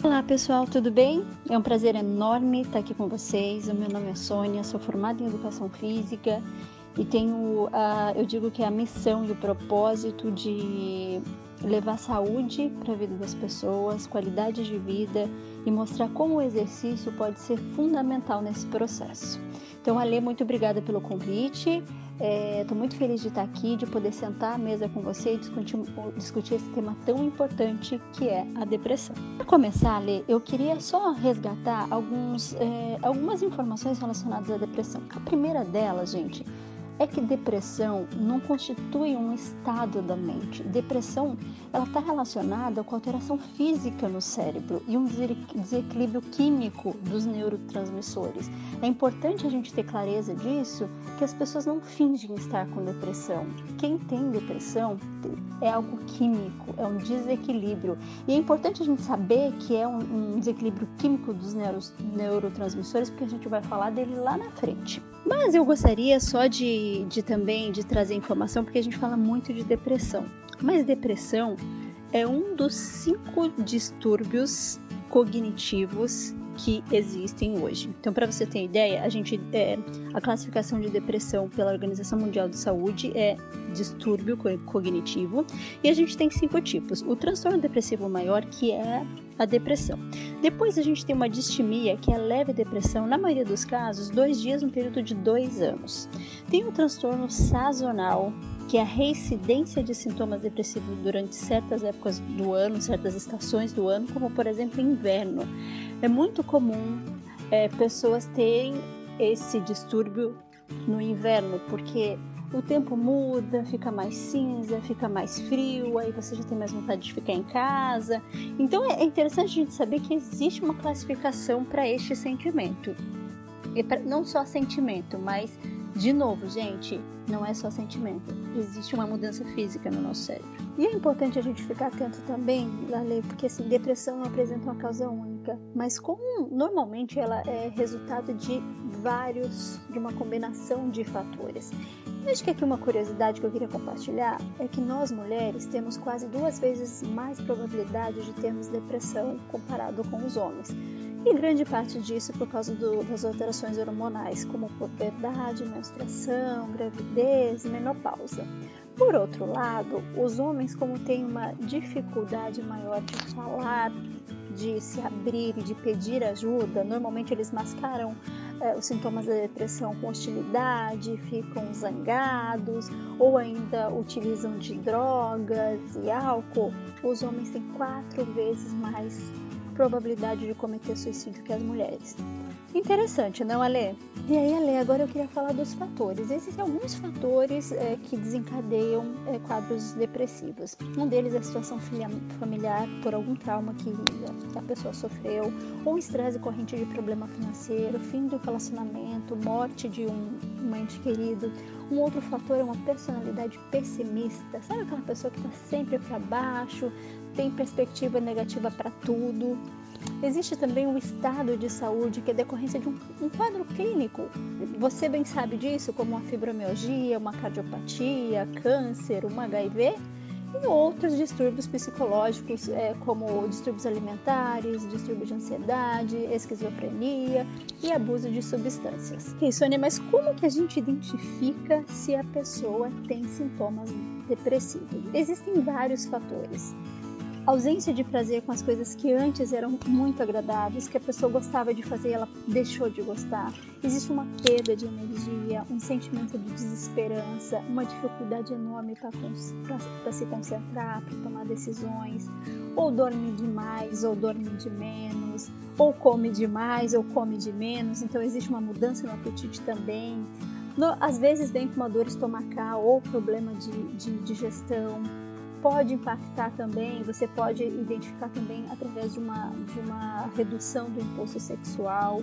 Olá pessoal, tudo bem? É um prazer enorme estar aqui com vocês. O meu nome é Sônia, sou formada em Educação Física e tenho, a, eu digo que é a missão e o propósito de levar saúde para a vida das pessoas, qualidade de vida e mostrar como o exercício pode ser fundamental nesse processo. Então, Ale, muito obrigada pelo convite. Estou é, muito feliz de estar aqui, de poder sentar à mesa com você e discutir, discutir esse tema tão importante que é a depressão. Para começar, Lê, eu queria só resgatar alguns, é, algumas informações relacionadas à depressão. A primeira delas, gente, é que depressão não constitui um estado da mente. Depressão ela está relacionada com alteração física no cérebro e um desequilíbrio químico dos neurotransmissores. É importante a gente ter clareza disso, que as pessoas não fingem estar com depressão. Quem tem depressão é algo químico, é um desequilíbrio. E é importante a gente saber que é um, um desequilíbrio químico dos neurotransmissores, porque a gente vai falar dele lá na frente. Mas eu gostaria só de, de também de trazer informação, porque a gente fala muito de depressão. Mas depressão é um dos cinco distúrbios cognitivos que existem hoje. Então, para você ter ideia, a gente é, a classificação de depressão pela Organização Mundial de Saúde é distúrbio cognitivo e a gente tem cinco tipos. O transtorno depressivo maior, que é a depressão. Depois a gente tem uma distimia, que é leve depressão, na maioria dos casos, dois dias no período de dois anos. Tem o transtorno sazonal, que a reincidência de sintomas depressivos durante certas épocas do ano, certas estações do ano, como por exemplo inverno. É muito comum é, pessoas terem esse distúrbio no inverno, porque o tempo muda, fica mais cinza, fica mais frio, aí você já tem mais vontade de ficar em casa. Então é interessante a gente saber que existe uma classificação para este sentimento. E pra, não só sentimento, mas, de novo, gente, não é só sentimento. Existe uma mudança física no nosso cérebro. E é importante a gente ficar atento também, Lale, porque assim, depressão não apresenta uma causa única, mas como normalmente ela é resultado de vários, de uma combinação de fatores. Acho que aqui uma curiosidade que eu queria compartilhar é que nós mulheres temos quase duas vezes mais probabilidade de termos depressão comparado com os homens. E grande parte disso por causa do, das alterações hormonais, como puberdade, menstruação, gravidez menopausa. Por outro lado, os homens, como têm uma dificuldade maior de falar, de se abrir e de pedir ajuda, normalmente eles mascaram é, os sintomas da depressão com hostilidade, ficam zangados ou ainda utilizam de drogas e álcool, os homens têm quatro vezes mais probabilidade de cometer suicídio que as mulheres. Interessante, não, Ale? E aí, Ale, agora eu queria falar dos fatores. Existem alguns fatores é, que desencadeiam é, quadros depressivos. Um deles é a situação familiar por algum trauma que a pessoa sofreu, ou estresse corrente de problema financeiro, fim do relacionamento, morte de um, um ente querido. Um outro fator é uma personalidade pessimista. Sabe aquela pessoa que está sempre para baixo, tem perspectiva negativa para tudo? Existe também um estado de saúde que é decorrência de um, um, quadro clínico. Você bem sabe disso, como uma fibromialgia, uma cardiopatia, câncer, um HIV e outros distúrbios psicológicos, é, como distúrbios alimentares, distúrbios de ansiedade, esquizofrenia e abuso de substâncias. Ok, Sônia, mas como que a gente identifica se a pessoa tem sintomas depressivos? Existem vários fatores ausência de prazer com as coisas que antes eram muito agradáveis, que a pessoa gostava de fazer ela deixou de gostar. Existe uma perda de energia, um sentimento de desesperança, uma dificuldade enorme para se concentrar, para tomar decisões, ou dorme demais, ou dorme de menos, ou come demais, ou come de menos. Então existe uma mudança no apetite também. No, às vezes vem com uma dor estomacal ou problema de, de digestão pode impactar também, você pode identificar também através de uma, de uma redução do impulso sexual.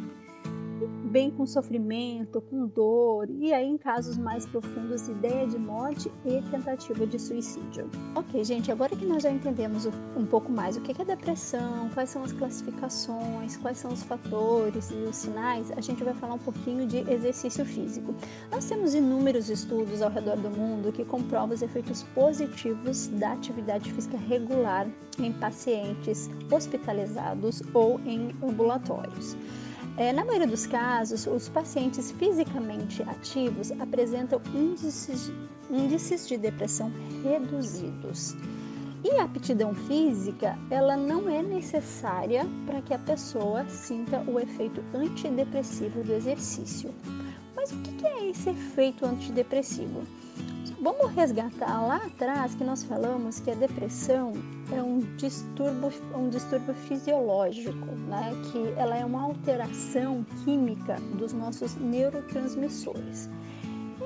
Bem com sofrimento, com dor, e aí em casos mais profundos, ideia de morte e tentativa de suicídio. Ok, gente, agora que nós já entendemos um pouco mais o que é depressão, quais são as classificações, quais são os fatores e os sinais, a gente vai falar um pouquinho de exercício físico. Nós temos inúmeros estudos ao redor do mundo que comprovam os efeitos positivos da atividade física regular em pacientes hospitalizados ou em ambulatórios. É, na maioria dos casos, os pacientes fisicamente ativos apresentam índices, índices de depressão reduzidos. E a aptidão física, ela não é necessária para que a pessoa sinta o efeito antidepressivo do exercício. Mas o que é esse efeito antidepressivo? Vamos resgatar lá atrás que nós falamos que a depressão é um distúrbio, um distúrbio fisiológico, né? que ela é uma alteração química dos nossos neurotransmissores.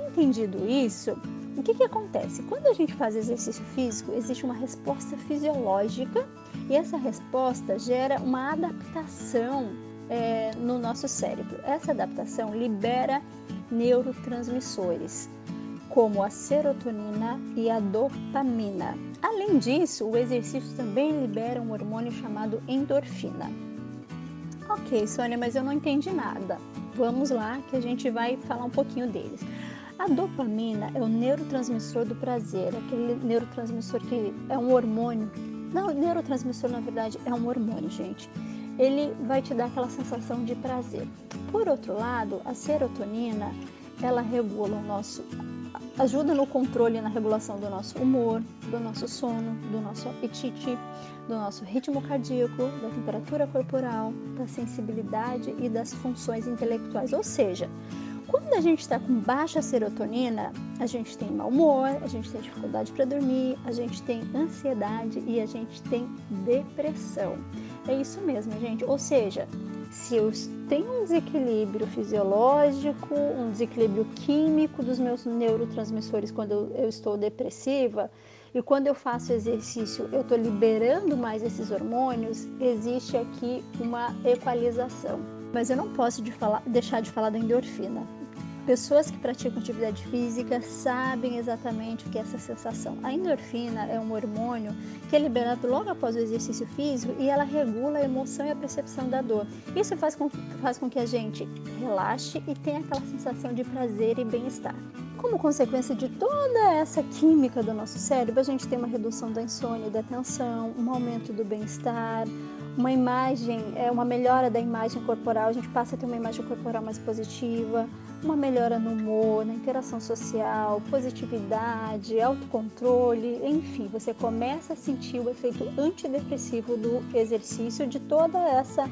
Entendido isso, o que, que acontece? Quando a gente faz exercício físico, existe uma resposta fisiológica e essa resposta gera uma adaptação é, no nosso cérebro. Essa adaptação libera neurotransmissores como a serotonina e a dopamina. Além disso, o exercício também libera um hormônio chamado endorfina. Ok, Sônia, mas eu não entendi nada. Vamos lá que a gente vai falar um pouquinho deles. A dopamina é o neurotransmissor do prazer, aquele neurotransmissor que é um hormônio. Não, neurotransmissor na verdade é um hormônio, gente. Ele vai te dar aquela sensação de prazer. Por outro lado, a serotonina, ela regula o nosso ajuda no controle e na regulação do nosso humor, do nosso sono, do nosso apetite, do nosso ritmo cardíaco, da temperatura corporal, da sensibilidade e das funções intelectuais. Ou seja, quando a gente está com baixa serotonina, a gente tem mau humor, a gente tem dificuldade para dormir, a gente tem ansiedade e a gente tem depressão. É isso mesmo, gente. Ou seja, se eu tenho um desequilíbrio fisiológico, um desequilíbrio químico dos meus neurotransmissores quando eu estou depressiva, e quando eu faço exercício eu estou liberando mais esses hormônios, existe aqui uma equalização. Mas eu não posso de falar, deixar de falar da endorfina. Pessoas que praticam atividade física sabem exatamente o que é essa sensação. A endorfina é um hormônio que é liberado logo após o exercício físico e ela regula a emoção e a percepção da dor. Isso faz com, faz com que a gente relaxe e tenha aquela sensação de prazer e bem-estar. Como consequência de toda essa química do nosso cérebro, a gente tem uma redução da insônia da tensão, um aumento do bem-estar, uma imagem, é uma melhora da imagem corporal, a gente passa a ter uma imagem corporal mais positiva, uma melhora no humor, na interação social, positividade, autocontrole, enfim, você começa a sentir o efeito antidepressivo do exercício de toda essa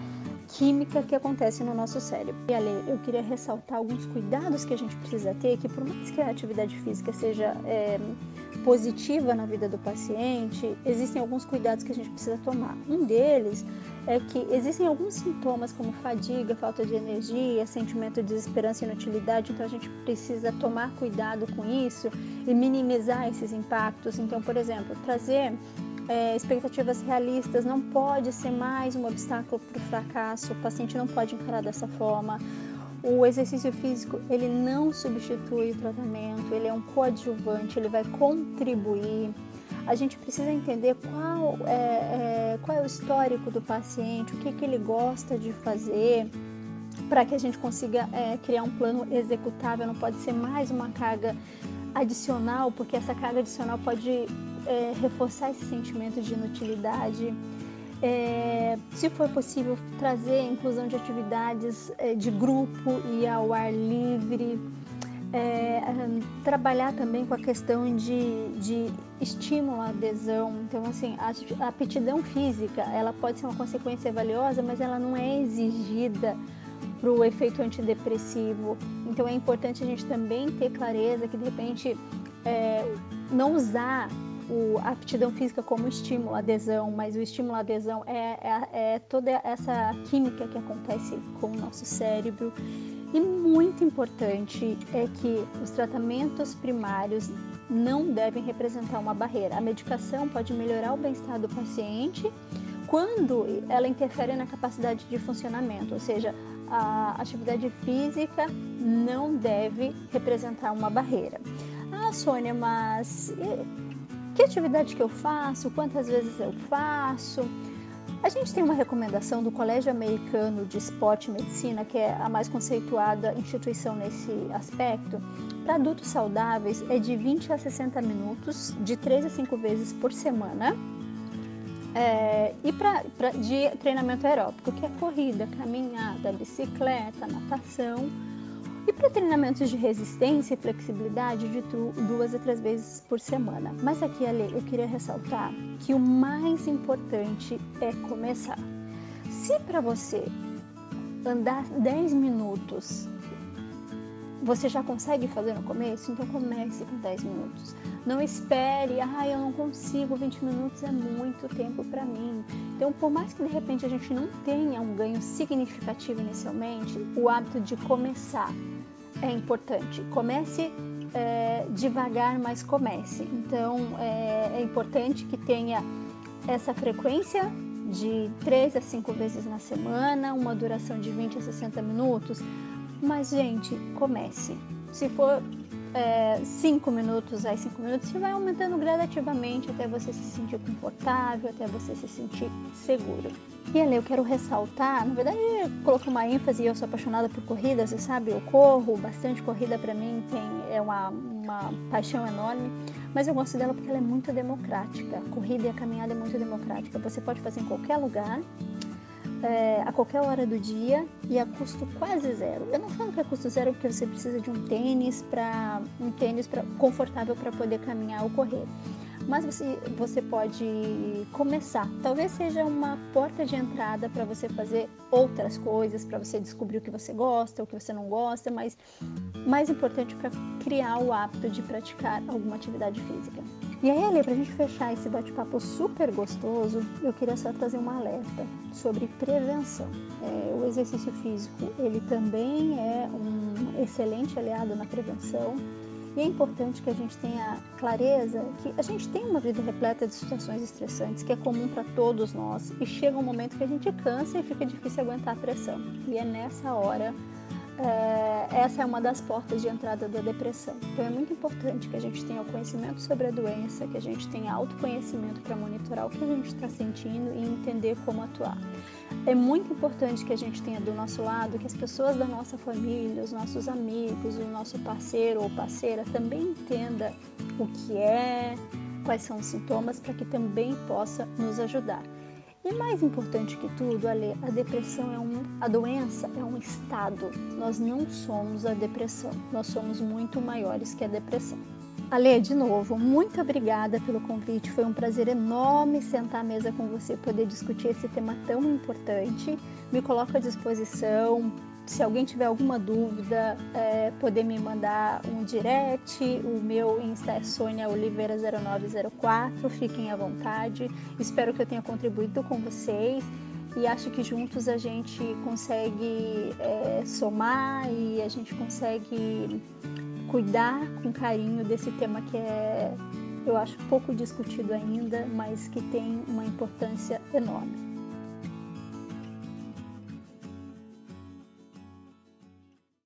química que acontece no nosso cérebro. E ali eu queria ressaltar alguns cuidados que a gente precisa ter, que por mais que a atividade física seja é, positiva na vida do paciente, existem alguns cuidados que a gente precisa tomar. Um deles é que existem alguns sintomas como fadiga, falta de energia, sentimento de desesperança e inutilidade, então a gente precisa tomar cuidado com isso e minimizar esses impactos. Então, por exemplo, trazer é, expectativas realistas não pode ser mais um obstáculo para o fracasso, o paciente não pode encarar dessa forma o exercício físico ele não substitui o tratamento, ele é um coadjuvante, ele vai contribuir. A gente precisa entender qual é, é qual é o histórico do paciente, o que, que ele gosta de fazer, para que a gente consiga é, criar um plano executável. Não pode ser mais uma carga adicional, porque essa carga adicional pode é, reforçar esse sentimento de inutilidade. É, se for possível, trazer a inclusão de atividades é, de grupo e ao ar livre. É, trabalhar também com a questão de, de estímulo à adesão. Então, assim, a, aptidão física, ela pode ser uma consequência valiosa, mas ela não é exigida para o efeito antidepressivo. Então, é importante a gente também ter clareza que, de repente, é, não usar o, a aptidão física como estímulo, adesão, mas o estímulo adesão é, é, é toda essa química que acontece com o nosso cérebro. E muito importante é que os tratamentos primários não devem representar uma barreira. A medicação pode melhorar o bem-estar do paciente quando ela interfere na capacidade de funcionamento, ou seja, a atividade física não deve representar uma barreira. Ah, Sônia, mas que atividade que eu faço? Quantas vezes eu faço? A gente tem uma recomendação do Colégio Americano de Esporte e Medicina, que é a mais conceituada instituição nesse aspecto. Para adultos saudáveis, é de 20 a 60 minutos, de 3 a 5 vezes por semana. É, e pra, pra, de treinamento aeróbico, que é corrida, caminhada, bicicleta, natação e para treinamentos de resistência e flexibilidade de duas a três vezes por semana. Mas aqui, Ale, eu queria ressaltar que o mais importante é começar. Se para você andar 10 minutos você já consegue fazer no começo, então comece com 10 minutos. Não espere, ah, eu não consigo, 20 minutos é muito tempo para mim. Então, por mais que de repente a gente não tenha um ganho significativo inicialmente, o hábito de começar é importante. Comece é, devagar, mas comece. Então é, é, importante que tenha essa frequência de 3 a 5 vezes na semana, uma duração de 20 a 60 minutos. Mas, gente, comece. Se for 5 é, minutos a 5 minutos, você vai aumentando gradativamente até você se sentir confortável, até você se sentir seguro. E ali eu quero ressaltar, na verdade, colocar uma ênfase, eu sou apaixonada por corrida, você sabe, eu corro bastante, corrida para mim tem, é uma, uma paixão enorme, mas eu gosto dela porque ela é muito democrática. A corrida e a caminhada é muito democrática. Você pode fazer em qualquer lugar, é, a qualquer hora do dia e a custo quase zero. Eu não falo que é custo zero porque você precisa de um tênis para um tênis pra, confortável para poder caminhar ou correr mas você, você pode começar. Talvez seja uma porta de entrada para você fazer outras coisas, para você descobrir o que você gosta, o que você não gosta, mas mais importante para criar o hábito de praticar alguma atividade física. E aí, Ali, para a gente fechar esse bate-papo super gostoso, eu queria só trazer um alerta sobre prevenção. É, o exercício físico, ele também é um excelente aliado na prevenção e é importante que a gente tenha clareza que a gente tem uma vida repleta de situações estressantes, que é comum para todos nós, e chega um momento que a gente cansa e fica difícil aguentar a pressão. E é nessa hora é, essa é uma das portas de entrada da depressão. Então é muito importante que a gente tenha o conhecimento sobre a doença, que a gente tenha autoconhecimento para monitorar o que a gente está sentindo e entender como atuar. É muito importante que a gente tenha do nosso lado que as pessoas da nossa família, os nossos amigos, o nosso parceiro ou parceira também entenda o que é, quais são os sintomas, para que também possa nos ajudar. E mais importante que tudo, Ale, a depressão é um, a doença é um estado. Nós não somos a depressão. Nós somos muito maiores que a depressão. Ale, de novo, muito obrigada pelo convite. Foi um prazer enorme sentar à mesa com você, poder discutir esse tema tão importante. Me coloco à disposição se alguém tiver alguma dúvida, é, poder me mandar um direct. O meu Insta é Sônia Oliveira0904. Fiquem à vontade. Espero que eu tenha contribuído com vocês e acho que juntos a gente consegue é, somar e a gente consegue cuidar com carinho desse tema que é, eu acho, pouco discutido ainda, mas que tem uma importância enorme.